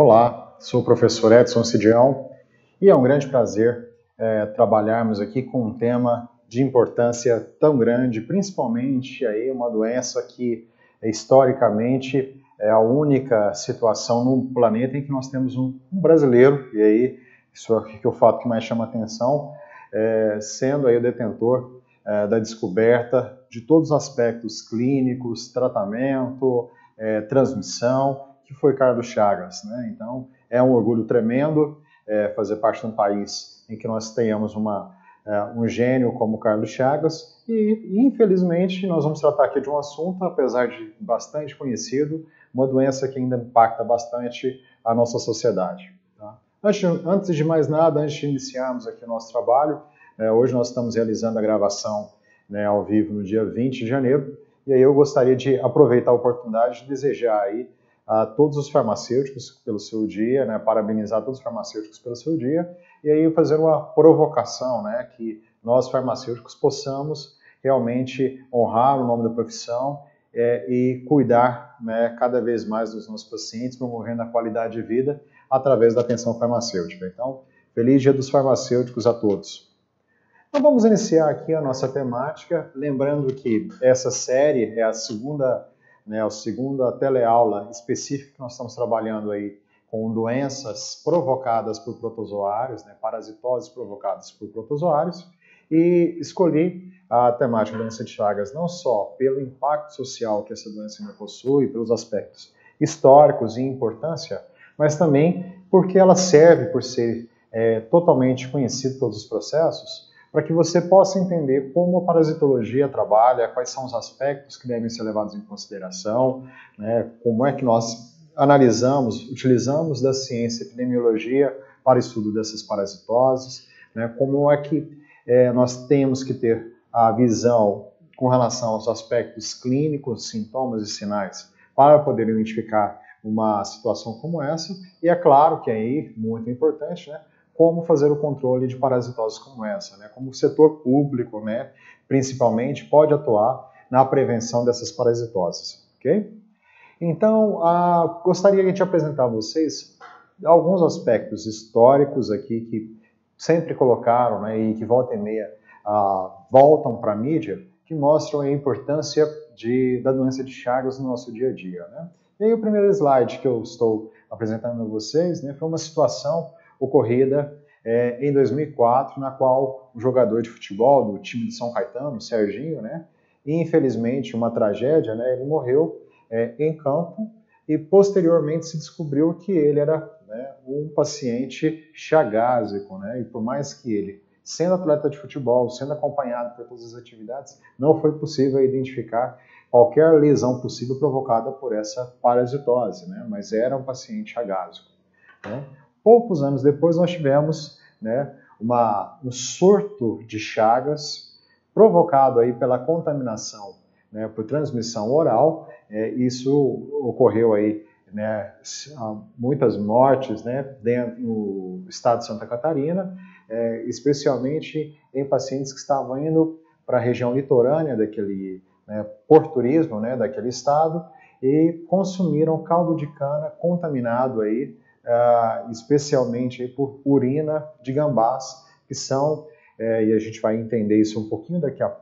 Olá, sou o professor Edson Cidião e é um grande prazer é, trabalharmos aqui com um tema de importância tão grande, principalmente aí uma doença que historicamente é a única situação no planeta em que nós temos um, um brasileiro, e aí isso é o fato que mais chama atenção, é, sendo aí o detentor é, da descoberta de todos os aspectos clínicos, tratamento, é, transmissão, que foi Carlos Chagas. Né? Então, é um orgulho tremendo é, fazer parte de um país em que nós tenhamos uma, é, um gênio como Carlos Chagas e, infelizmente, nós vamos tratar aqui de um assunto, apesar de bastante conhecido, uma doença que ainda impacta bastante a nossa sociedade. Tá? Antes, antes, de mais nada, antes de iniciarmos aqui o nosso trabalho, é, hoje nós estamos realizando a gravação né, ao vivo no dia 20 de janeiro, e aí eu gostaria de aproveitar a oportunidade de desejar aí a todos os farmacêuticos pelo seu dia, né, parabenizar todos os farmacêuticos pelo seu dia, e aí fazer uma provocação, né, que nós farmacêuticos possamos realmente honrar o nome da profissão é, e cuidar né, cada vez mais dos nossos pacientes, promovendo a qualidade de vida através da atenção farmacêutica. Então, feliz dia dos farmacêuticos a todos. Então vamos iniciar aqui a nossa temática, lembrando que essa série é a segunda né, a segunda teleaula específica que nós estamos trabalhando aí com doenças provocadas por protozoários, né, parasitoses provocadas por protozoários, e escolhi a temática da doença de Chagas não só pelo impacto social que essa doença ainda possui, pelos aspectos históricos e importância, mas também porque ela serve por ser é, totalmente conhecido todos os processos, para que você possa entender como a parasitologia trabalha, quais são os aspectos que devem ser levados em consideração, né, como é que nós analisamos, utilizamos da ciência epidemiologia para estudo dessas parasitoses, né, como é que é, nós temos que ter a visão com relação aos aspectos clínicos, sintomas e sinais para poder identificar uma situação como essa, e é claro que aí, muito importante, né, como fazer o controle de parasitoses como essa, né? como o setor público, né, principalmente, pode atuar na prevenção dessas parasitoses, ok? Então, ah, gostaria de apresentar a vocês alguns aspectos históricos aqui que sempre colocaram né, e que volta e meia ah, voltam para a mídia, que mostram a importância de, da doença de Chagas no nosso dia a dia. Né? E aí o primeiro slide que eu estou apresentando a vocês né, foi uma situação ocorrida é, em 2004, na qual um jogador de futebol do time de São Caetano, Serginho, né, infelizmente uma tragédia, né, ele morreu é, em campo e posteriormente se descobriu que ele era né, um paciente chagásico, né, e por mais que ele, sendo atleta de futebol, sendo acompanhado por todas as atividades, não foi possível identificar qualquer lesão possível provocada por essa parasitose, né, mas era um paciente chagásico. Né. Poucos anos depois, nós tivemos né, uma, um surto de chagas provocado aí pela contaminação né, por transmissão oral. É, isso ocorreu aí né, muitas mortes né, dentro no estado de Santa Catarina, é, especialmente em pacientes que estavam indo para a região litorânea daquele né, por turismo né, daquele estado e consumiram caldo de cana contaminado aí uh, especialmente por urina de gambás, que são, é, e a gente vai entender isso um pouquinho daqui a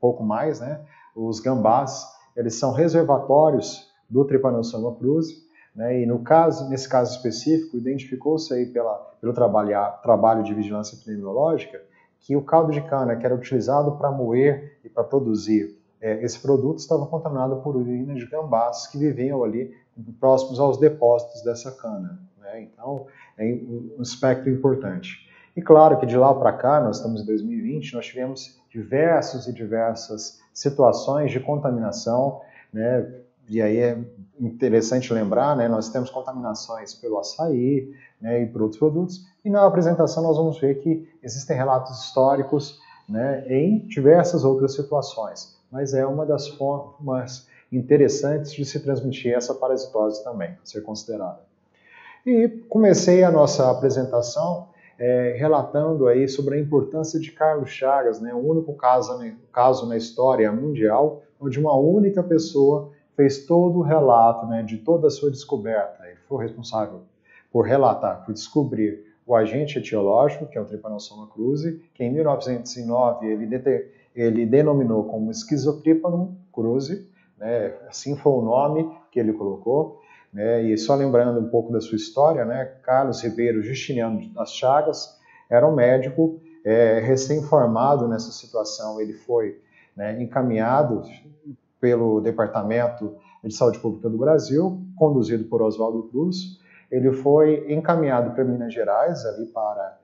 pouco mais, né? Os gambás, eles são reservatórios do Trypanosoma cruzi, né? E no caso, nesse caso específico, identificou-se aí pela, pelo trabalho, trabalho de vigilância epidemiológica que o caldo de cana que era utilizado para moer e para produzir é, esse produto estava contaminado por urina de gambás que viviam ali próximos aos depósitos dessa cana. Né? Então, é um aspecto importante. E claro que de lá para cá, nós estamos em 2020, nós tivemos diversos e diversas situações de contaminação, né? E aí é interessante lembrar, né? Nós temos contaminações pelo açaí, né? E por outros produtos. E na apresentação nós vamos ver que existem relatos históricos, né? Em diversas outras situações. Mas é uma das formas interessantes de se transmitir essa parasitose também, ser considerada. E comecei a nossa apresentação é, relatando aí sobre a importância de Carlos Chagas, né, o único caso, né, caso na história mundial onde uma única pessoa fez todo o relato né, de toda a sua descoberta. Ele foi responsável por relatar, por descobrir o agente etiológico, que é o Trypanosoma cruzi, que em 1909 ele, ele denominou como Schizotrypanum cruzi, né, assim foi o nome que ele colocou, né, e só lembrando um pouco da sua história, né, Carlos Ribeiro Justiniano das Chagas era um médico é, recém-formado nessa situação, ele foi né, encaminhado pelo Departamento de Saúde Pública do Brasil, conduzido por Oswaldo Cruz, ele foi encaminhado para Minas Gerais, ali para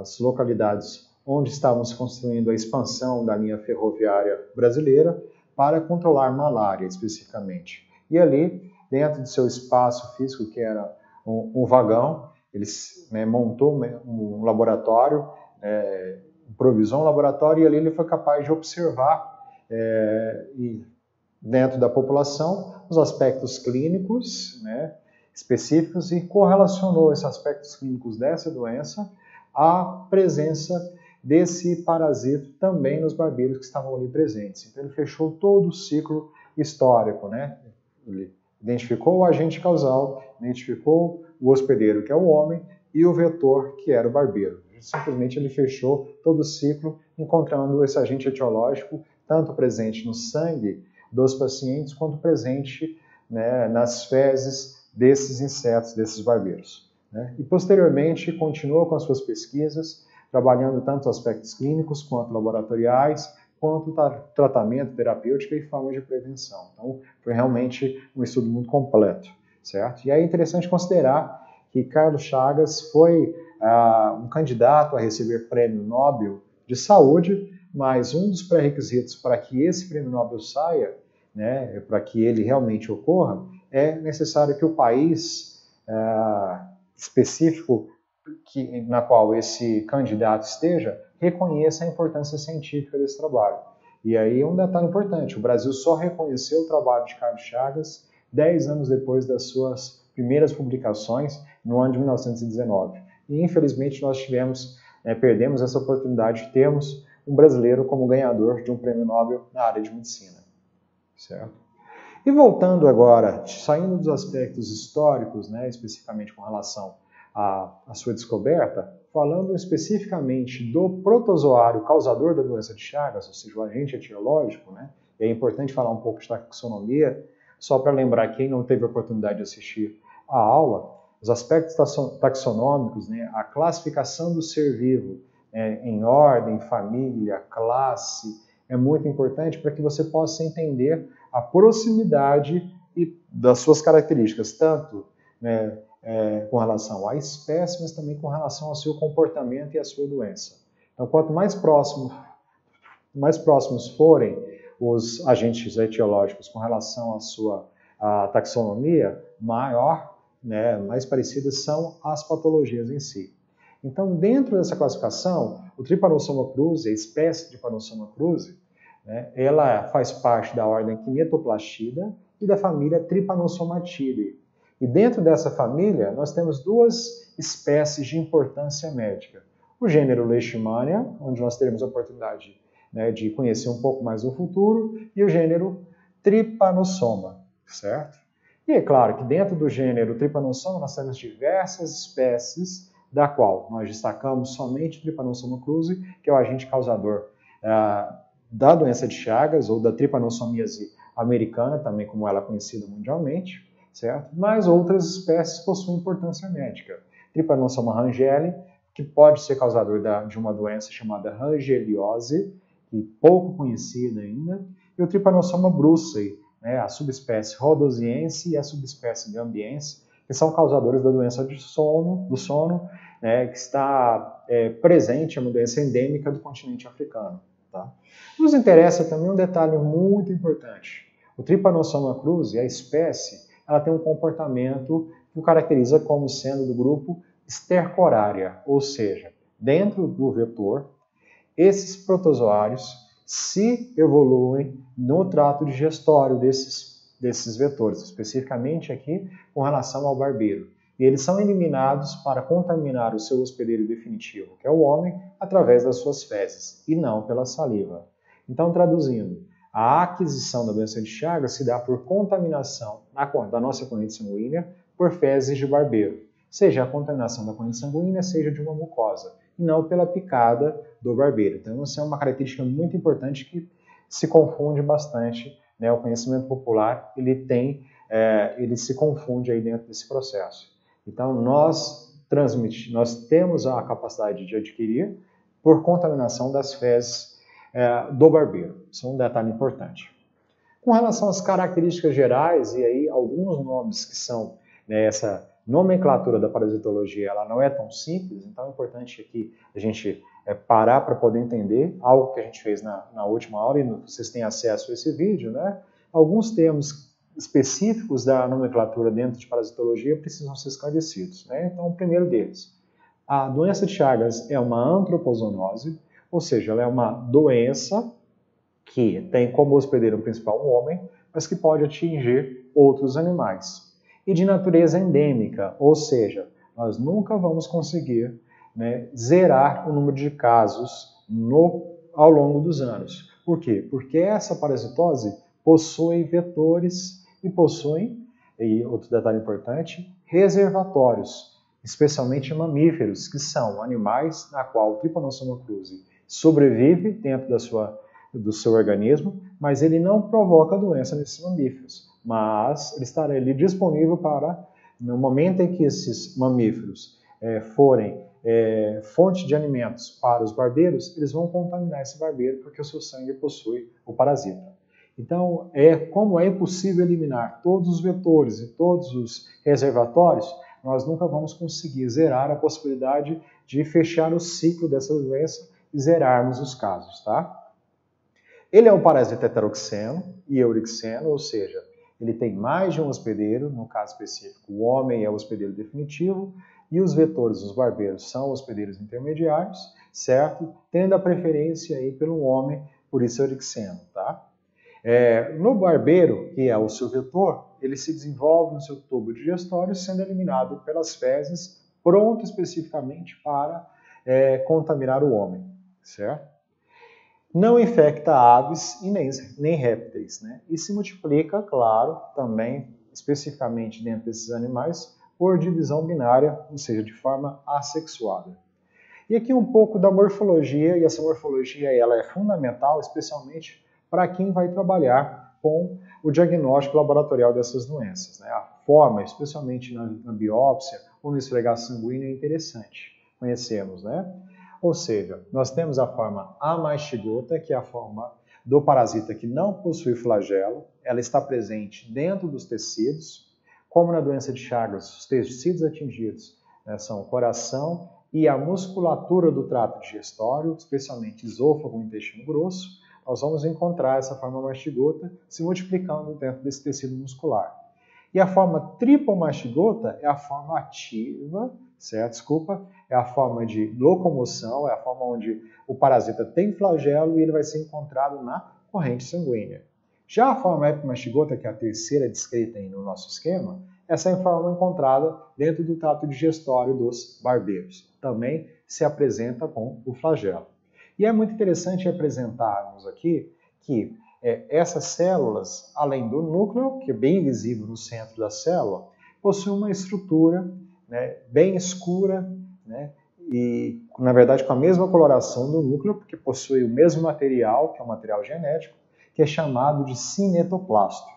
as localidades onde estávamos construindo a expansão da linha ferroviária brasileira, para controlar malária especificamente. E ali, dentro de seu espaço físico, que era um, um vagão, ele né, montou um laboratório, é, improvisou um laboratório e ali ele foi capaz de observar é, e dentro da população os aspectos clínicos, né, específicos e correlacionou esses aspectos clínicos dessa doença à presença desse parasito também nos barbeiros que estavam ali presentes. Então ele fechou todo o ciclo histórico, né? Ele identificou o agente causal, identificou o hospedeiro, que é o homem, e o vetor, que era o barbeiro. Simplesmente ele fechou todo o ciclo, encontrando esse agente etiológico tanto presente no sangue dos pacientes quanto presente né, nas fezes desses insetos, desses barbeiros. Né? E posteriormente continuou com as suas pesquisas, trabalhando tanto aspectos clínicos quanto laboratoriais, quanto tratamento terapêutico e formas de prevenção. Então, foi realmente um estudo muito completo, certo? E é interessante considerar que Carlos Chagas foi ah, um candidato a receber prêmio Nobel de saúde, mas um dos pré-requisitos para que esse prêmio Nobel saia, né, para que ele realmente ocorra, é necessário que o país é, específico que, na qual esse candidato esteja reconheça a importância científica desse trabalho. E aí um detalhe importante, o Brasil só reconheceu o trabalho de Carlos Chagas 10 anos depois das suas primeiras publicações, no ano de 1919. E infelizmente nós tivemos, né, perdemos essa oportunidade de termos um brasileiro como ganhador de um prêmio Nobel na área de medicina. Certo? E voltando agora, saindo dos aspectos históricos, né, especificamente com relação à, à sua descoberta, falando especificamente do protozoário causador da doença de Chagas, ou seja, o agente etiológico, né, é importante falar um pouco de taxonomia, só para lembrar quem não teve a oportunidade de assistir a aula, os aspectos taxonômicos, né, a classificação do ser vivo é, em ordem, família, classe, é muito importante para que você possa entender a proximidade e das suas características, tanto né, é, com relação à espécie, mas também com relação ao seu comportamento e à sua doença. Então, quanto mais, próximo, mais próximos forem os agentes etiológicos com relação à sua à taxonomia, maior, né, mais parecidas são as patologias em si. Então, dentro dessa classificação, o Trypanosoma cruzi, a espécie Trypanosoma cruzi, né? Ela faz parte da ordem Kinetoplastida e da família Trypanosomatidae. E dentro dessa família, nós temos duas espécies de importância médica. O gênero Leishmania, onde nós teremos a oportunidade né, de conhecer um pouco mais do futuro, e o gênero Trypanosoma, certo? E é claro que dentro do gênero Trypanosoma nós temos diversas espécies, da qual nós destacamos somente o Trypanosoma cruzi, que é o agente causador uh, da doença de Chagas ou da tripanossomíase americana, também como ela é conhecida mundialmente, certo? Mas outras espécies possuem importância médica. Trypanosoma rangeli, que pode ser causador da, de uma doença chamada rangeliose, que pouco conhecida ainda, e o Trypanosoma brucei, né, a subespécie rhodosiense e a subespécie gambiense, que são causadores da doença de sono, do sono, né, que está é, presente, é uma doença endêmica do continente africano. Tá? Nos interessa também um detalhe muito importante. O Trypanosoma cruzi, a espécie, ela tem um comportamento que o caracteriza como sendo do grupo stercorária, ou seja, dentro do vetor, esses protozoários se evoluem no trato digestório desses, desses vetores, especificamente aqui com relação ao barbeiro e eles são eliminados para contaminar o seu hospedeiro definitivo, que é o homem, através das suas fezes, e não pela saliva. Então, traduzindo, a aquisição da doença de Chagas se dá por contaminação da nossa corrente sanguínea por fezes de barbeiro. seja a contaminação da corrente sanguínea, seja de uma mucosa, e não pela picada do barbeiro. Então, isso é uma característica muito importante que se confunde bastante. Né? O conhecimento popular ele tem, é, ele se confunde aí dentro desse processo. Então, nós transmitimos, nós temos a capacidade de adquirir por contaminação das fezes é, do barbeiro. Isso é um detalhe importante. Com relação às características gerais, e aí alguns nomes que são né, essa nomenclatura da parasitologia, ela não é tão simples, então é importante aqui a gente é, parar para poder entender algo que a gente fez na, na última aula e vocês têm acesso a esse vídeo, né? Alguns termos específicos da nomenclatura dentro de parasitologia precisam ser esclarecidos, né? Então, o primeiro deles, a doença de Chagas é uma antropozoonose, ou seja, ela é uma doença que tem como hospedeiro principal um homem, mas que pode atingir outros animais. E de natureza endêmica, ou seja, nós nunca vamos conseguir né, zerar o número de casos no, ao longo dos anos. Por quê? Porque essa parasitose possui vetores e possui, e outro detalhe importante, reservatórios, especialmente mamíferos, que são animais na qual o Trypanosoma cruzi sobrevive dentro da sua, do seu organismo, mas ele não provoca doença nesses mamíferos. Mas ele estará ali disponível para, no momento em que esses mamíferos é, forem é, fonte de alimentos para os barbeiros, eles vão contaminar esse barbeiro porque o seu sangue possui o parasita. Então, é como é impossível eliminar todos os vetores e todos os reservatórios, nós nunca vamos conseguir zerar a possibilidade de fechar o ciclo dessa doença zerarmos os casos, tá? Ele é um parasita heteroxeno e eurixeno, ou seja, ele tem mais de um hospedeiro, no caso específico, o homem é o hospedeiro definitivo, e os vetores, os barbeiros, são hospedeiros intermediários, certo? Tendo a preferência aí pelo homem, por isso orixeno, tá? É, no barbeiro, que é o seu vetor, ele se desenvolve no seu tubo digestório, sendo eliminado pelas fezes, pronto especificamente para é, contaminar o homem, certo? Não infecta aves e nem, nem répteis, né? E se multiplica, claro, também especificamente dentro desses animais, por divisão binária, ou seja, de forma assexuada. E aqui um pouco da morfologia, e essa morfologia ela é fundamental, especialmente para quem vai trabalhar com o diagnóstico laboratorial dessas doenças. Né? A forma, especialmente na, na biópsia ou no esfregar sanguíneo, é interessante conhecermos. Né? Ou seja, nós temos a forma amastigota, que é a forma do parasita que não possui flagelo, ela está presente dentro dos tecidos, como na doença de Chagas, os tecidos atingidos né, são o coração e a musculatura do trato digestório, especialmente esôfago e intestino grosso, nós vamos encontrar essa forma mastigota se multiplicando dentro desse tecido muscular. E a forma tripomastigota é a forma ativa, certo? Desculpa, é a forma de locomoção, é a forma onde o parasita tem flagelo e ele vai ser encontrado na corrente sanguínea. Já a forma epimastigota, que é a terceira descrita no nosso esquema, essa é a forma encontrada dentro do trato digestório dos barbeiros. Também se apresenta com o flagelo. E é muito interessante apresentarmos aqui que é, essas células, além do núcleo, que é bem visível no centro da célula, possuem uma estrutura né, bem escura, né, e na verdade com a mesma coloração do núcleo, porque possui o mesmo material, que é o material genético, que é chamado de cinetoplasto.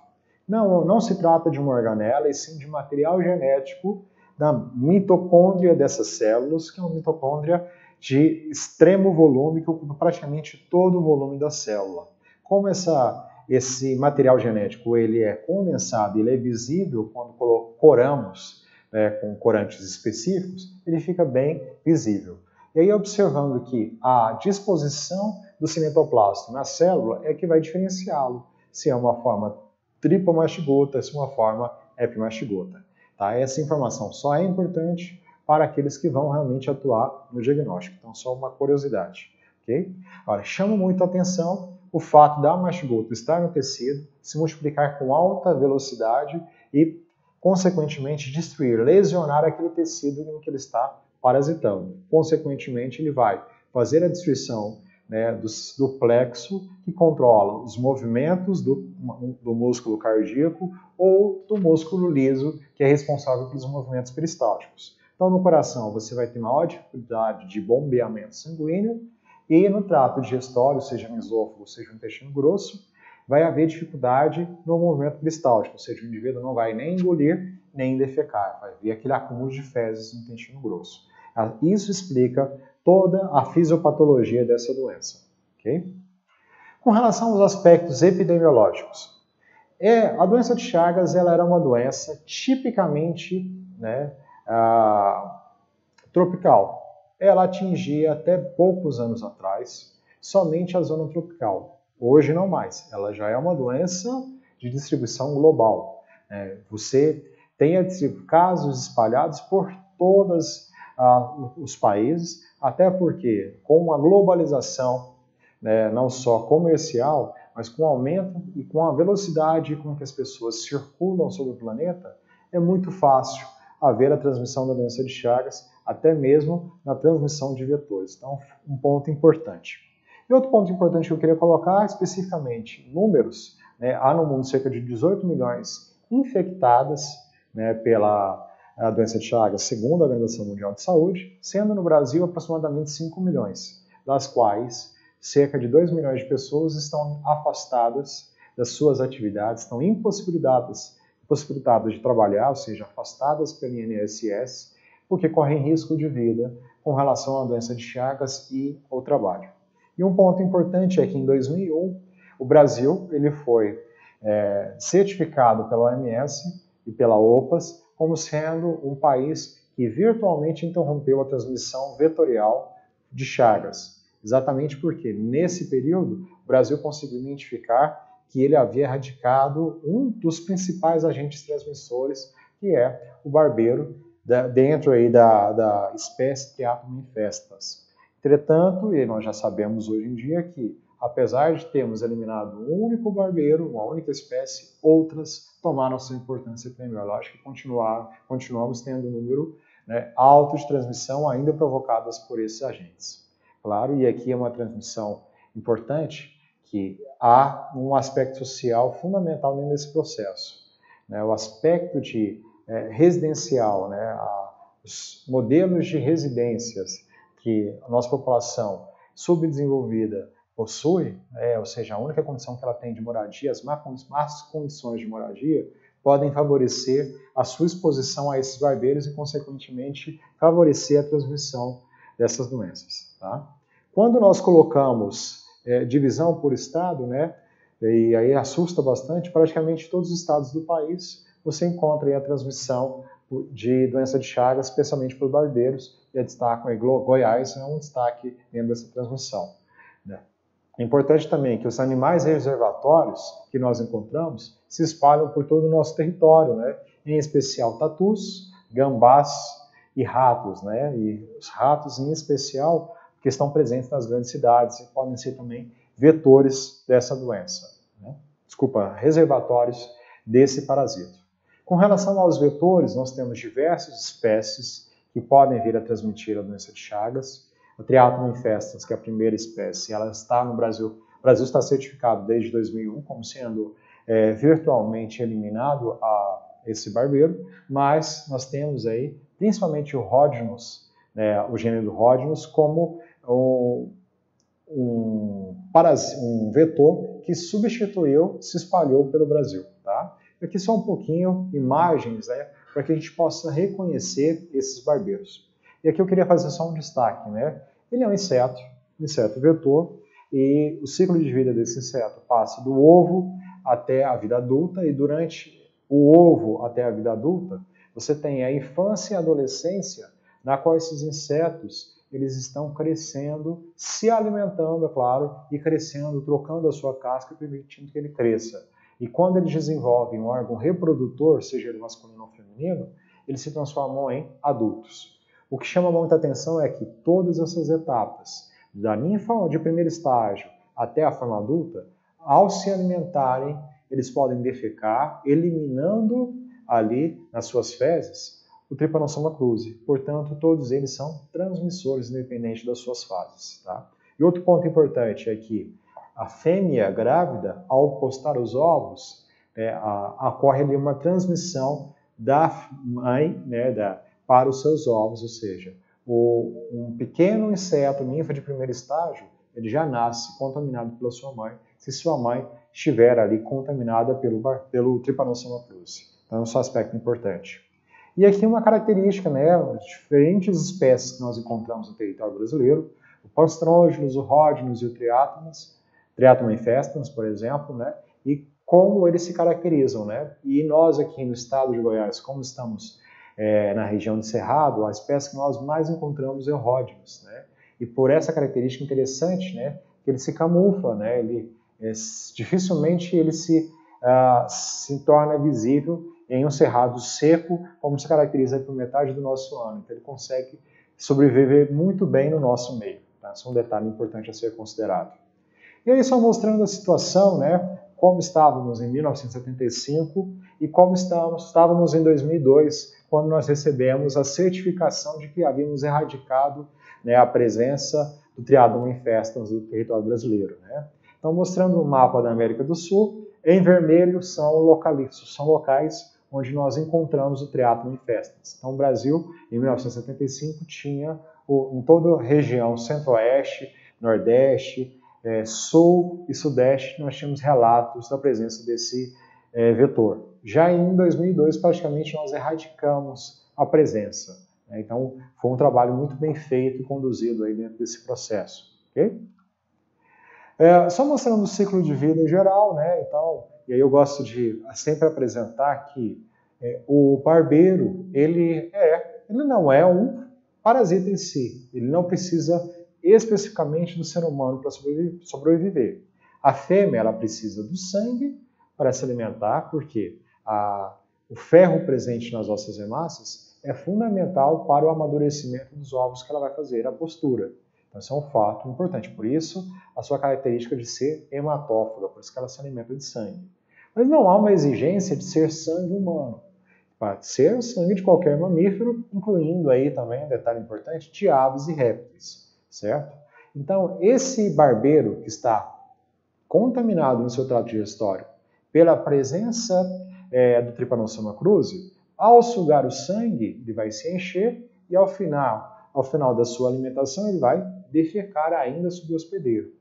Não, não se trata de uma organela, e sim de material genético da mitocôndria dessas células, que é uma mitocôndria de extremo volume, que ocupa praticamente todo o volume da célula. Como essa, esse material genético ele é condensado, ele é visível quando coramos né, com corantes específicos, ele fica bem visível. E aí, observando que a disposição do cinetoplasto na célula é que vai diferenciá-lo, se é uma forma tripomastigota, se é uma forma epimastigota. Tá? Essa informação só é importante para aqueles que vão realmente atuar no diagnóstico. Então, só uma curiosidade. Okay? Agora, chama muito a atenção o fato da mastigota estar no tecido, se multiplicar com alta velocidade e, consequentemente, destruir, lesionar aquele tecido em que ele está parasitando. Consequentemente, ele vai fazer a destruição né, do, do, plexo, que controla os movimentos do, do músculo cardíaco ou do músculo liso, que é responsável pelos movimentos peristálticos. Então, no coração, você vai ter maior dificuldade de bombeamento sanguíneo e no trato digestório, seja no esôfago, seja no intestino grosso, vai haver dificuldade no movimento peristáltico, ou seja, o indivíduo não vai nem engolir nem defecar, vai haver aquele acúmulo de fezes no intestino grosso. Ah, isso explica toda a fisiopatologia dessa doença. Okay? Com relação aos aspectos epidemiológicos, é, a doença de Chagas ela era uma doença tipicamente né, ah, tropical. Ela atingia até poucos anos atrás somente a zona tropical. Hoje não mais. Ela já é uma doença de distribuição global. É, você tem casos espalhados por todos ah, os países, até porque com a globalização, né, não só comercial, mas com o aumento e com a velocidade com que as pessoas circulam sobre o planeta, é muito fácil haver a transmissão da doença de Chagas, até mesmo na transmissão de vetores. Então, um ponto importante. E outro ponto importante que eu queria colocar, especificamente números, né, há no mundo cerca de 18 milhões infectadas né, pela doença de Chagas, segundo a Organização Mundial de Saúde, sendo no Brasil aproximadamente 5 milhões, das quais cerca de 2 milhões de pessoas estão afastadas das suas atividades, estão impossibilitadas, impossibilitadas de trabalhar, ou seja, afastadas pelo INSS, porque correm risco de vida com relação à doença de Chagas e ao trabalho. E um ponto importante é que em 2001 o Brasil ele foi é, certificado pela OMS e pela OPAS como sendo um país que virtualmente interrompeu a transmissão vetorial de Chagas. Exatamente porque nesse período o Brasil conseguiu identificar que ele havia erradicado um dos principais agentes transmissores, que é o barbeiro, dentro aí da, da espécie Triatum infestas. Entretanto, e nós já sabemos hoje em dia que, apesar de termos eliminado um único barbeiro, uma única espécie, outras tomaram sua importância epidemiológica e continuar, continuamos tendo um número né, alto de transmissão ainda provocadas por esses agentes. Claro, e aqui é uma transmissão importante, que há um aspecto social fundamental dentro desse processo. Né, o aspecto de é, residencial, né, a, os modelos de residências que a nossa população subdesenvolvida possui, é, ou seja, a única condição que ela tem de moradia, as más condições de moradia, podem favorecer a sua exposição a esses barbeiros e, consequentemente, favorecer a transmissão dessas doenças. Tá? Quando nós colocamos é, divisão por estado, né, e aí assusta bastante, praticamente todos os estados do país você encontra a transmissão de doença de Chagas, especialmente por barbeiros, e a destaco aí Goiás é um destaque dentro dessa transmissão. Né? É importante também que os animais reservatórios que nós encontramos se espalham por todo o nosso território, né? em especial tatus, gambás e ratos. Né? E os ratos, em especial, que estão presentes nas grandes cidades e podem ser também vetores dessa doença. Né? Desculpa, reservatórios desse parasito. Com relação aos vetores, nós temos diversas espécies que podem vir a transmitir a doença de Chagas. A Triatum infestans, que é a primeira espécie, ela está no Brasil. O Brasil está certificado desde 2001 como sendo é, virtualmente eliminado a esse barbeiro, mas nós temos aí principalmente o Rhodinus, né, o gênero Rhodinus, como um, um, um vetor que substituiu, se espalhou pelo Brasil. Tá? Aqui só um pouquinho, imagens, né, para que a gente possa reconhecer esses barbeiros. E aqui eu queria fazer só um destaque, né? Ele é um inseto, um inseto vetor, e o ciclo de vida desse inseto passa do ovo até a vida adulta, e durante o ovo até a vida adulta, você tem a infância e a adolescência, na qual esses insetos eles estão crescendo, se alimentando, é claro, e crescendo, trocando a sua casca, permitindo que ele cresça. E quando eles desenvolvem um órgão reprodutor, seja ele masculino ou feminino, eles se transformam em adultos. O que chama muita atenção é que todas essas etapas, da ninfa de primeiro estágio até a forma adulta, ao se alimentarem, eles podem defecar, eliminando ali nas suas fezes o Trypanosoma cruzi. Portanto, todos eles são transmissores independente das suas fases. Tá? E outro ponto importante é que a fêmea grávida, ao postar os ovos, é, a, ocorre ali uma transmissão da mãe, né, da, para os seus ovos, ou seja, o, um pequeno inseto, ninfa de primeiro estágio, ele já nasce contaminado pela sua mãe, se sua mãe estiver ali contaminada pelo, pelo Trypanosoma cruzi. Então, é um aspecto importante. E aqui uma característica, né, diferentes espécies que nós encontramos no território brasileiro, o Panstrongelus, o Rhodinus e o Triatomas, Triatoma infestans, por exemplo, né, e como eles se caracterizam, né? E nós aqui no estado de Goiás, como estamos é, na região de Cerrado, a espécie que nós mais encontramos é o Rhodinus, né? E por essa característica interessante, né, que ele se camufla, né? Ele é, dificilmente ele se uh, se torna visível em um cerrado seco, como se caracteriza por metade do nosso ano. Então ele consegue sobreviver muito bem no nosso meio. Tá? Isso é um detalhe importante a ser considerado. E aí só mostrando a situação, né? Como estávamos em 1975 e como estávamos, em 2002, quando nós recebemos a certificação de que havíamos erradicado né, a presença do triadoma infestans do território brasileiro. Né? Então, mostrando o mapa da América do Sul, em vermelho são, localistas, são locais onde nós encontramos o triathlon infestans. Então, o Brasil, em 1975, tinha o, em toda a região centro-oeste, nordeste, é, sul e sudeste, nós tínhamos relatos da presença desse é, vetor. Já em 2002, praticamente, nós erradicamos a presença. Né? Então, foi um trabalho muito bem feito e conduzido aí dentro desse processo. Okay? É, só mostrando o ciclo de vida em geral, né? Então, e aí eu gosto de sempre apresentar que é, o barbeiro ele é, ele não é um parasita em si. Ele não precisa especificamente do ser humano para sobreviver. A fêmea ela precisa do sangue para se alimentar, porque a, o ferro presente nas nossas hemácias é fundamental para o amadurecimento dos ovos que ela vai fazer, a postura. Então, isso é um fato importante. Por isso, a sua característica de ser hematófaga, por isso que ela se alimenta de sangue. Mas não há uma exigência de ser sangue humano. Pode ser sangue de qualquer mamífero, incluindo aí também, um detalhe importante, de aves e répteis, certo? Então, esse barbeiro que está contaminado no seu trato digestório pela presença é, do Trypanosoma cruzi, ao sugar o sangue, ele vai se encher e ao final ao final da sua alimentação, ele vai defecar ainda sobre o hospedeiro.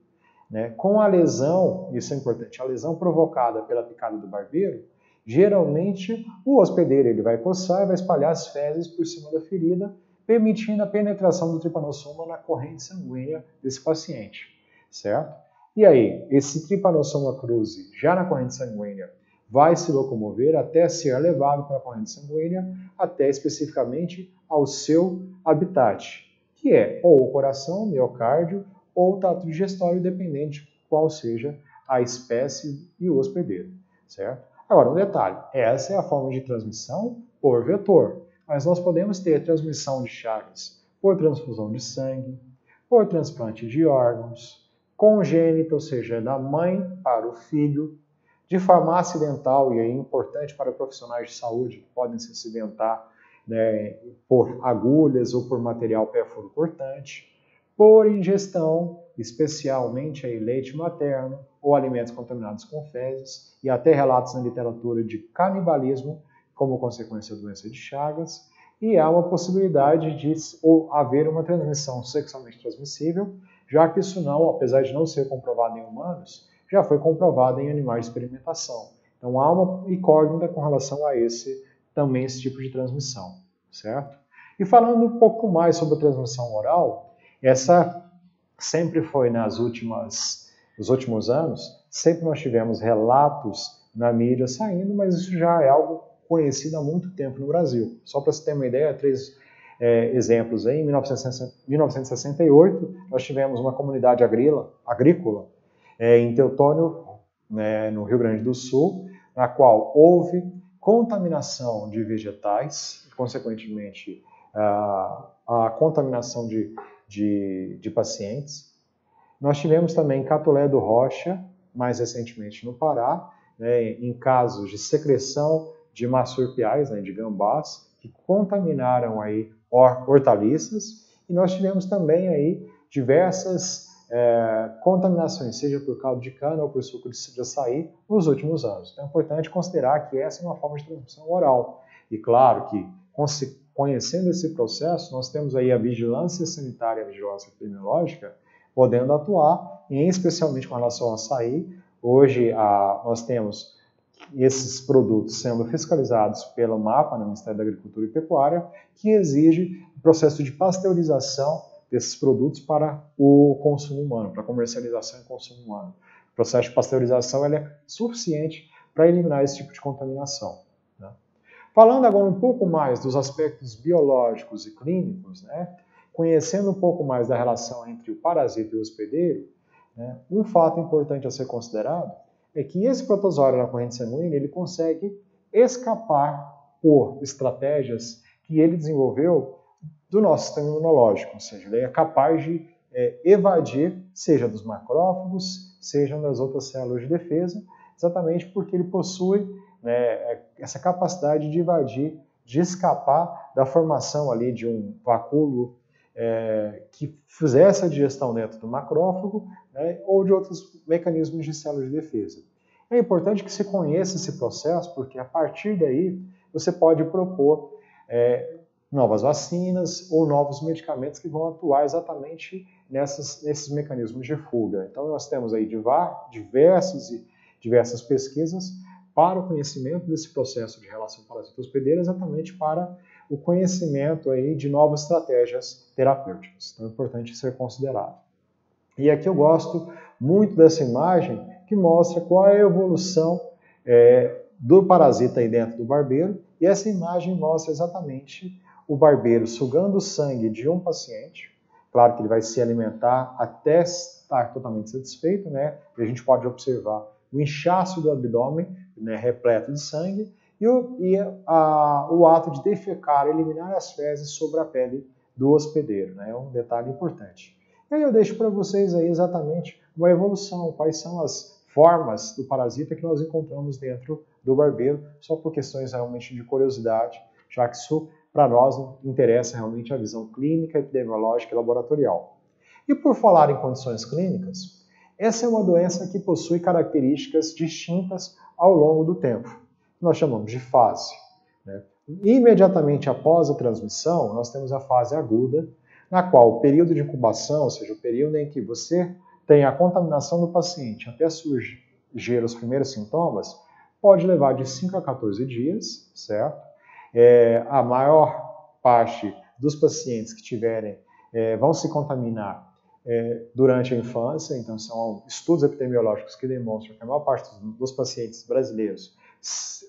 Né? Com a lesão, isso é importante, a lesão provocada pela picada do barbeiro, geralmente o hospedeiro ele vai coçar e vai espalhar as fezes por cima da ferida, permitindo a penetração do tripanossoma na corrente sanguínea desse paciente, certo? E aí, esse tripanossoma cruzi, já na corrente sanguínea, vai se locomover até ser levado pela corrente sanguínea, até especificamente ao seu habitat, que é ou o coração, miocárdio, ou o trato digestório, dependente de qual seja a espécie e o hospedeiro, certo? Agora, um detalhe, essa é a forma de transmissão por vetor, mas nós podemos ter transmissão de chagas por transfusão de sangue, por transplante de órgãos, congênita, ou seja, da mãe para o filho, de forma acidental, e é importante para profissionais de saúde que podem se acidentar né, por agulhas ou por material pérfuro cortante, por ingestão, especialmente aí, leite materno ou alimentos contaminados com fezes, e até relatos na literatura de canibalismo como consequência da doença de Chagas, e há uma possibilidade de ou haver uma transmissão sexualmente transmissível, já que isso não, apesar de não ser comprovado em humanos, já foi comprovado em animais de experimentação. Então há uma incógnita com relação a esse também esse tipo de transmissão, certo? E falando um pouco mais sobre a transmissão oral, essa sempre foi nas últimas nos últimos anos, sempre nós tivemos relatos na mídia saindo, mas isso já é algo conhecido há muito tempo no Brasil. Só para você ter uma ideia, três é, exemplos aí. Em 1968, nós tivemos uma comunidade agrícola é, em Teutônio, né, no Rio Grande do Sul, na qual houve contaminação de vegetais, consequentemente a, a contaminação de, de, de, pacientes. Nós tivemos também Catolé do Rocha, mais recentemente no Pará, né, em casos de secreção de marsupiais, né, de gambás, que contaminaram aí hortaliças. E nós tivemos também aí diversas é, contaminações, seja por caldo de cana ou por suco de açaí, nos últimos anos. Então é importante considerar que essa é uma forma de transmissão oral. E claro que conhecendo esse processo, nós temos aí a vigilância sanitária e a vigilância epidemiológica podendo atuar, e especialmente com relação ao açaí. Hoje a, nós temos esses produtos sendo fiscalizados pelo MAPA, no Ministério da Agricultura e Pecuária, que exige o processo de pasteurização desses produtos para o consumo humano, para comercialização e consumo humano. O processo de pasteurização é suficiente para eliminar esse tipo de contaminação. Né? Falando agora um pouco mais dos aspectos biológicos e clínicos, né? conhecendo um pouco mais da relação entre o parasita e o hospedeiro, né? um fato importante a ser considerado é que esse protozoário na corrente sanguínea ele consegue escapar por estratégias que ele desenvolveu do nosso sistema imunológico, ou seja, ele é capaz de é, evadir, seja dos macrófagos, seja das outras células de defesa, exatamente porque ele possui né, essa capacidade de evadir, de escapar da formação ali de um vacúolo é, que fizesse a digestão dentro do macrófago né, ou de outros mecanismos de células de defesa. É importante que se conheça esse processo, porque a partir daí você pode propor é, novas vacinas ou novos medicamentos que vão atuar exatamente nessas, nesses mecanismos de fuga. Então nós temos aí diversos diversas pesquisas para o conhecimento desse processo de relação parasita hospedeira, exatamente para o conhecimento aí de novas estratégias terapêuticas. Então é importante ser considerado. E aqui eu gosto muito dessa imagem que mostra qual é a evolução é, do parasita aí dentro do barbeiro, e essa imagem mostra exatamente o barbeiro sugando o sangue de um paciente. Claro que ele vai se alimentar até estar totalmente satisfeito, né? E a gente pode observar o inchaço do abdômen, né, repleto de sangue, e, o, e a, o ato de defecar, eliminar as fezes sobre a pele do hospedeiro, né? É um detalhe importante. E aí eu deixo para vocês aí exatamente uma evolução, quais são as formas do parasita que nós encontramos dentro do barbeiro, só por questões realmente de curiosidade, já que isso para nós interessa realmente a visão clínica, epidemiológica e laboratorial. E por falar em condições clínicas, essa é uma doença que possui características distintas ao longo do tempo. Nós chamamos de fase. Né? Imediatamente após a transmissão, nós temos a fase aguda, na qual o período de incubação, ou seja, o período em que você tem a contaminação do paciente até surgir os primeiros sintomas, pode levar de 5 a 14 dias, certo? É, a maior parte dos pacientes que tiverem é, vão se contaminar é, durante a infância, então são estudos epidemiológicos que demonstram que a maior parte dos pacientes brasileiros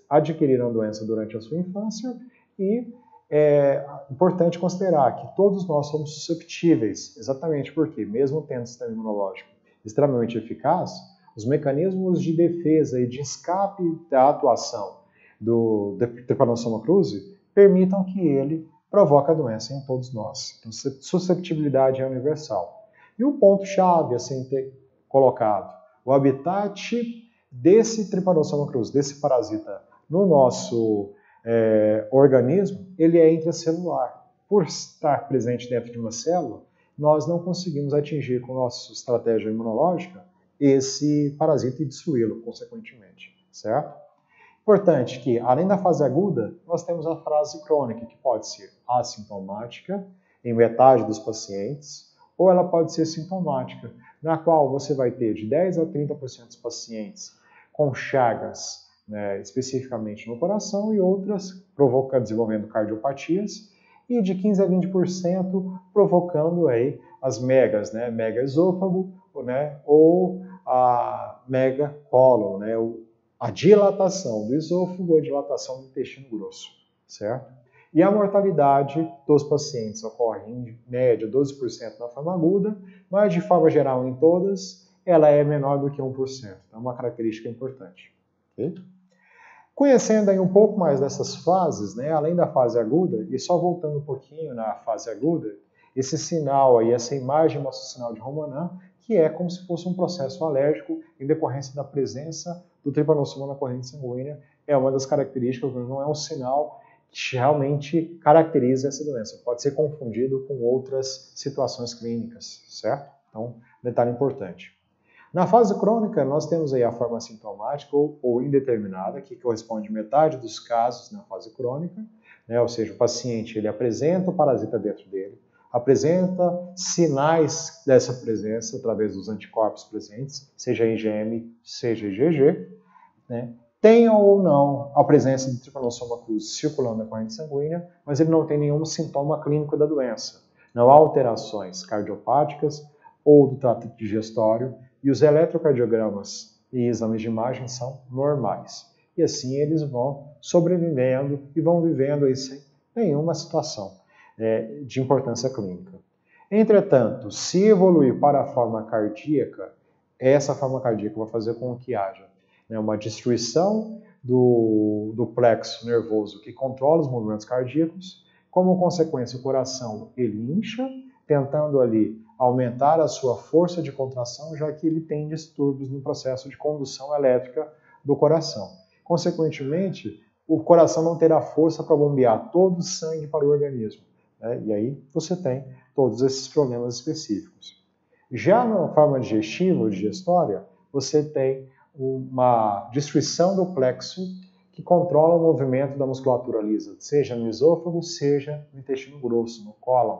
adquiriram doença durante a sua infância e é importante considerar que todos nós somos susceptíveis, exatamente porque, mesmo tendo sistema imunológico extremamente eficaz, os mecanismos de defesa e de escape da atuação do Trypanosoma cruzi permitam que ele provoque a doença em todos nós. Então, susceptibilidade é universal. E um ponto-chave a ser colocado, o habitat desse Trypanosoma cruzi, desse parasita, no nosso é, organismo, ele é intracelular. Por estar presente dentro de uma célula, nós não conseguimos atingir com nossa estratégia imunológica esse parasita e destruí-lo, consequentemente, certo? Importante que, além da fase aguda, nós temos a fase crônica, que pode ser assintomática, em metade dos pacientes, ou ela pode ser sintomática, na qual você vai ter de 10 a 30% dos pacientes com chagas, né, especificamente no coração, e outras provocando desenvolvendo cardiopatías, e de 15 a 20% provocando aí as megas, né, mega esôfago, né, ou a mega cólon, né, a dilatação do esôfago a dilatação do intestino grosso, certo? E a mortalidade dos pacientes ocorre em média 12% na forma aguda, mas de forma geral em todas, ela é menor do que 1%. Então é uma característica importante. Okay? Conhecendo aí um pouco mais dessas fases, né, além da fase aguda, e só voltando um pouquinho na fase aguda, esse sinal aí, essa imagem mostra o sinal de Romanin, que é como se fosse um processo alérgico em decorrência da presença do tripanossoma na corrente sanguínea. É uma das características, não é um sinal que realmente caracteriza essa doença. Pode ser confundido com outras situações clínicas, certo? Então, detalhe importante. Na fase crônica, nós temos aí a forma sintomática ou, ou indeterminada, que corresponde metade dos casos na fase crônica. né? ou seja, o paciente ele apresenta o parasita dentro dele, apresenta sinais dessa presença através dos anticorpos presentes, seja IgM, seja IgG, né? tenha ou não a presença do tripanossoma cruz circulando na corrente sanguínea, mas ele não tem nenhum sintoma clínico da doença. Não há alterações cardiopáticas ou do trato digestório e os eletrocardiogramas e exames de imagem são normais. E assim eles vão sobrevivendo e vão vivendo aí sem nenhuma situação é, de importância clínica. Entretanto, se evoluir para a forma cardíaca, essa forma cardíaca vai fazer com que haja né, uma destruição do, do plexo nervoso que controla os movimentos cardíacos. Como consequência, o coração ele incha, tentando ali aumentar a sua força de contração, já que ele tem distúrbios no processo de condução elétrica do coração. Consequentemente, o coração não terá força para bombear todo o sangue para o organismo. Né? E aí você tem todos esses problemas específicos. Já na forma digestiva ou digestória, você tem uma destruição do plexo que controla o movimento da musculatura lisa, seja no esôfago, seja no intestino grosso, no cólon,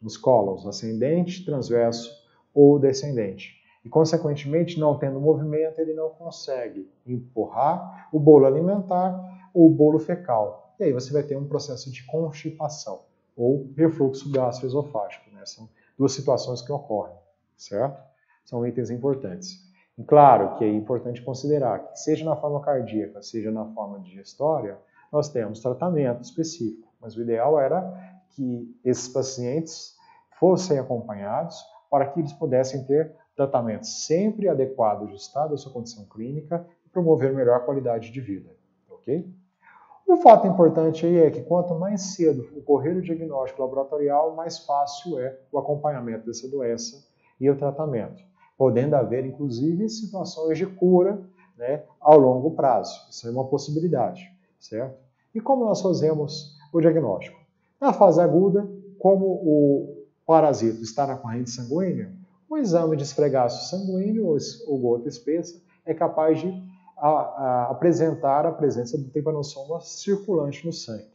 nos cólons ascendente, transverso ou descendente. E, consequentemente, não tendo movimento, ele não consegue empurrar o bolo alimentar ou o bolo fecal. E aí você vai ter um processo de constipação ou refluxo gastroesofágico. Né? São duas situações que ocorrem, certo? São itens importantes. E claro que é importante considerar que, seja na forma cardíaca, seja na forma digestória, nós temos tratamento específico, mas o ideal era que esses pacientes fossem acompanhados para que eles pudessem ter tratamento sempre adequado, ajustado à sua condição clínica e promover melhor qualidade de vida, ok? O fato importante aí é que quanto mais cedo ocorrer o diagnóstico laboratorial, mais fácil é o acompanhamento dessa doença e o tratamento, podendo haver inclusive situações de cura né, ao longo prazo. Isso é uma possibilidade, certo? E como nós fazemos o diagnóstico? Na fase aguda, como o parasito está na corrente sanguínea, o exame de esfregaço sanguíneo ou gota espessa é capaz de a, a apresentar a presença do trypanosoma circulante no sangue,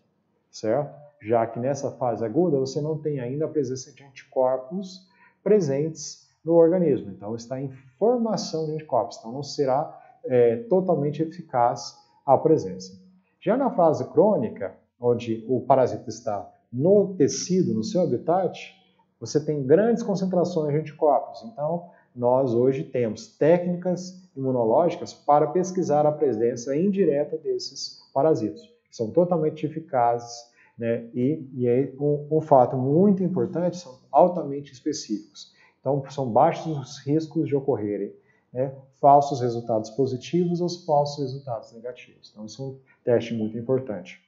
certo? Já que nessa fase aguda você não tem ainda a presença de anticorpos presentes no organismo, então está em formação de anticorpos, então não será é, totalmente eficaz a presença. Já na fase crônica, onde o parasita está no tecido, no seu habitat, você tem grandes concentrações de anticorpos. Então, nós hoje temos técnicas imunológicas para pesquisar a presença indireta desses parasitos, que são totalmente eficazes, né? e, e é um, um fato muito importante, são altamente específicos. Então, são baixos os riscos de ocorrerem né, falsos resultados positivos ou falsos resultados negativos. Então, isso é um teste muito importante.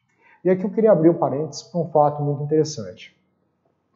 E aqui eu queria abrir um parênteses para um fato muito interessante.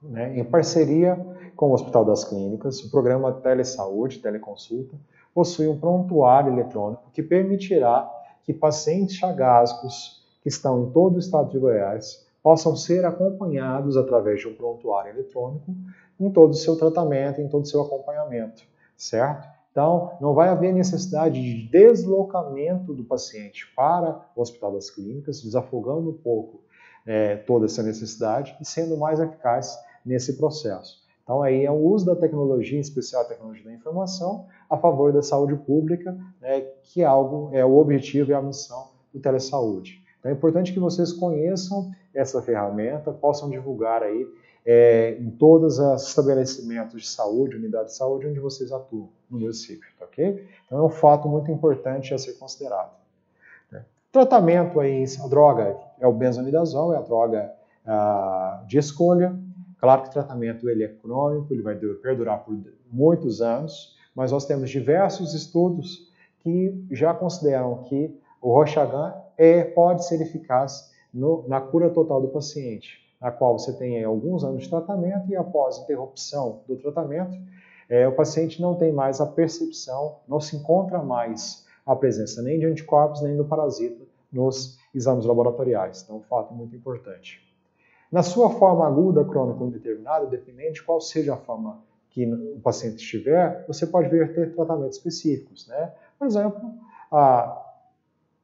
Né? Em parceria com o Hospital das Clínicas, o programa Telesaúde, Teleconsulta, possui um prontuário eletrônico que permitirá que pacientes chagásicos que estão em todo o estado de Goiás possam ser acompanhados através de um prontuário eletrônico em todo o seu tratamento, em todo o seu acompanhamento, certo? Então, não vai haver necessidade de deslocamento do paciente para o Hospital das Clínicas, desafogando um pouco é, toda essa necessidade e sendo mais eficaz nesse processo. Então, aí é o uso da tecnologia, em especial a tecnologia da informação, a favor da saúde pública, né, que é algo é o objetivo e a missão do telesaúde. Então, é importante que vocês conheçam essa ferramenta, possam divulgar aí é, em todos os estabelecimentos de saúde, unidades de saúde, onde vocês atuam no município, tá ok? Então é um fato muito importante a ser considerado. Né? Tratamento aí, a droga é o benzonidazol, é a droga ah, de escolha. Claro que o tratamento ele é crônico, ele vai perdurar por muitos anos, mas nós temos diversos estudos que já consideram que o Roxagan é, pode ser eficaz no, na cura total do paciente na qual você tem alguns anos de tratamento e após interrupção do tratamento, é, o paciente não tem mais a percepção, não se encontra mais a presença nem de anticorpos nem do parasita nos exames laboratoriais. Então, um fato muito importante. Na sua forma aguda, crônica ou indeterminada, dependente de qual seja a forma que o paciente estiver, você pode vir ter tratamentos específicos. Né? Por exemplo, a,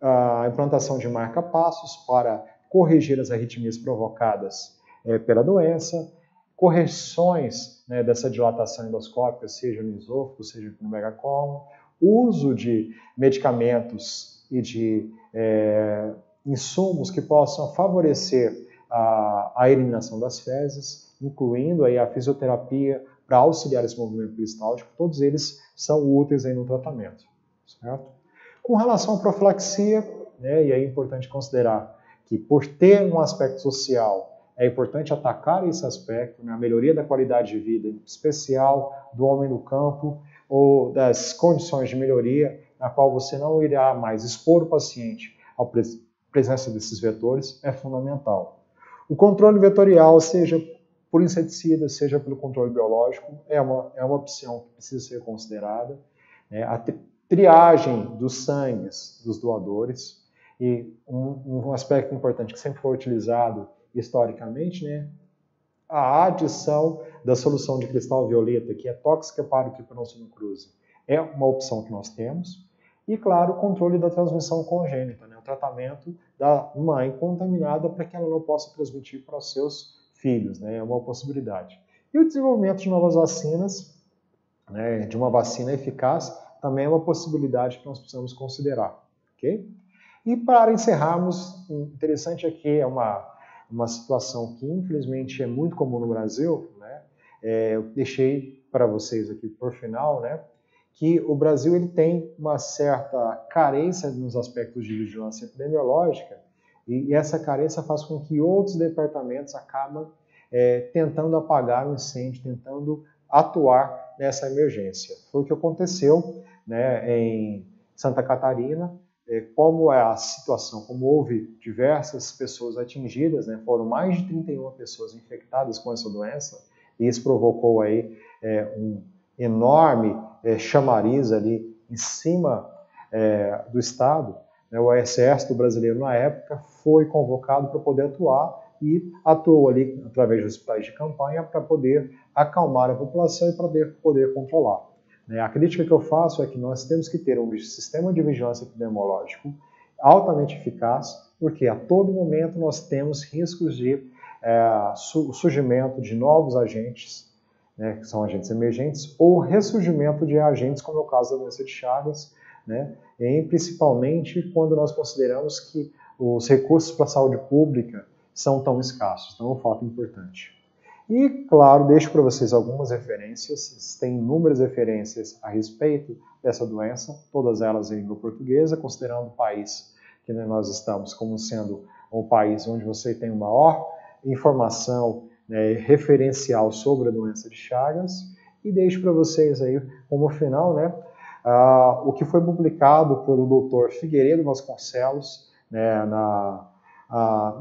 a implantação de marca-passos para corrigir as arritmias provocadas é, pela doença, correções né, dessa dilatação endoscópica, seja no esôfago, seja no megacolon, uso de medicamentos e de é, insumos que possam favorecer a, a, eliminação das fezes, incluindo aí a fisioterapia para auxiliar esse movimento peristáltico, todos eles são úteis aí no tratamento. Certo? Com relação à profilaxia, né, e é importante considerar que por ter um aspecto social é importante atacar esse aspecto, né, a melhoria da qualidade de vida, em especial do homem no campo, ou das condições de melhoria, na qual você não irá mais expor o paciente à presença desses vetores, é fundamental. O controle vetorial, seja por inseticida, seja pelo controle biológico, é uma, é uma opção que precisa ser considerada. É, a triagem dos sangues dos doadores, e um, um aspecto importante que sempre foi utilizado historicamente, né, a adição da solução de cristal violeta, que é tóxica para o Trypanosoma cruzi, é uma opção que nós temos. E, claro, o controle da transmissão congênita, né, o tratamento da mãe contaminada para que ela não possa transmitir para os seus filhos, né, é uma possibilidade. E o desenvolvimento de novas vacinas, né, de uma vacina eficaz, também é uma possibilidade que nós precisamos considerar. ok? E para encerrarmos, interessante aqui é uma uma situação que infelizmente é muito comum no Brasil, né? É, eu deixei para vocês aqui por final, né? Que o Brasil ele tem uma certa carência nos aspectos de vigilância epidemiológica e, essa carência faz com que outros departamentos acabem é, tentando apagar o incêndio, tentando atuar nessa emergência. Foi o que aconteceu né, em Santa Catarina, é, como é a situação, como houve diversas pessoas atingidas, né, foram mais de 31 pessoas infectadas com essa doença, e isso provocou aí é, um enorme é, chamariz ali em cima é, do Estado. Né, o exército brasileiro, na época, foi convocado para poder atuar e atuou ali através dos hospitais de campanha para poder acalmar a população e para poder, poder controlar. Né? A crítica que eu faço é que nós temos que ter um sistema de vigilância epidemiológico altamente eficaz, porque a todo momento nós temos riscos de é, surgimento de novos agentes, né, que são agentes emergentes, ou ressurgimento de agentes, como é o caso da doença de Chagas, né, e principalmente quando nós consideramos que os recursos para a saúde pública são tão escassos. Então, é um fato importante. E, claro, deixo para vocês algumas referências, tem inúmeras referências a respeito dessa doença, todas elas em língua portuguesa, considerando o país que nós estamos como sendo um país onde você tem maior informação né, referencial sobre a doença de Chagas. E deixo para vocês aí, como final, né, uh, o que foi publicado pelo Dr. Figueiredo Vasconcelos né, na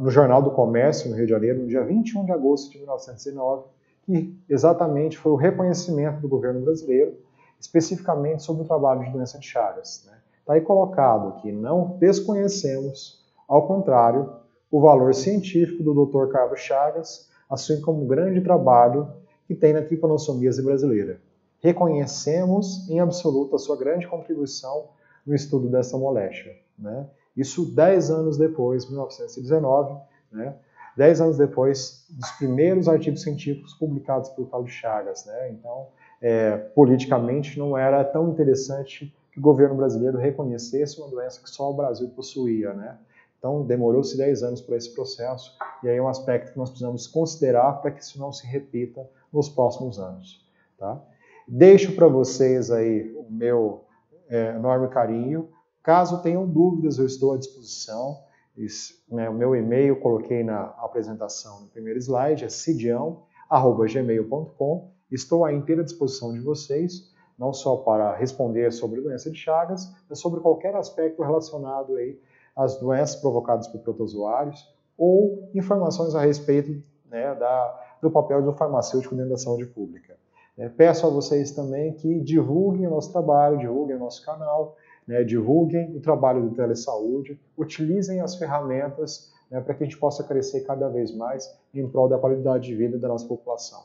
no Jornal do Comércio, no Rio de Janeiro, no dia 21 de agosto de 1909, que exatamente foi o reconhecimento do governo brasileiro, especificamente sobre o trabalho de doença de Chagas. Está né? Tá aí colocado que não desconhecemos, ao contrário, o valor científico do Dr. Carlos Chagas, assim como o grande trabalho que tem na tripanossomíase brasileira. Reconhecemos em absoluto a sua grande contribuição no estudo dessa moléstia. Né? Isso 10 anos depois, 1919, né? 10 anos depois dos primeiros artigos científicos publicados por Carlos Chagas. Né? Então, é, politicamente, não era tão interessante que o governo brasileiro reconhecesse uma doença que só o Brasil possuía. Né? Então, demorou-se 10 anos para esse processo, e aí é um aspecto que nós precisamos considerar para que isso não se repita nos próximos anos. Tá? Deixo para vocês aí o meu é, enorme carinho. Caso tenham dúvidas, eu estou à disposição. Isso, né, o meu e-mail coloquei na apresentação no primeiro slide, é cidião.gmail.com. Estou à inteira disposição de vocês, não só para responder sobre doença de Chagas, mas sobre qualquer aspecto relacionado aí às doenças provocadas por protozoários ou informações a respeito né, da, do papel do farmacêutico dentro da saúde pública. É, peço a vocês também que divulguem o nosso trabalho, divulguem o nosso canal, né, divulguem o trabalho do telesaúde, utilizem as ferramentas né, para que a gente possa crescer cada vez mais em prol da qualidade de vida da nossa população.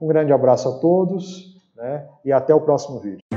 Um grande abraço a todos né, e até o próximo vídeo.